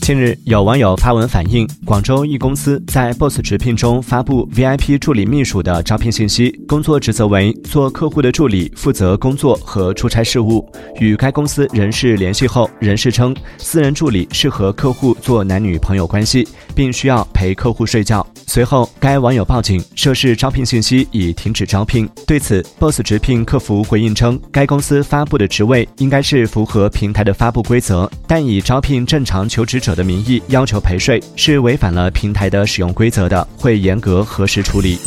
近日，有网友发文反映，广州一公司在 Boss 直聘中发布 VIP 助理秘书的招聘信息，工作职责为做客户的助理，负责工作和出差事务。与该公司人事联系后，人事称私人助理是和客户做男女朋友关系，并需要陪客户睡觉。随后，该网友报警，涉事招聘信息已停止招聘。对此，Boss 直聘客服回应称，该公司发布的职位应该是符合平台的发布规则，但已招聘正常求职者。的名义要求赔税是违反了平台的使用规则的，会严格核实处理。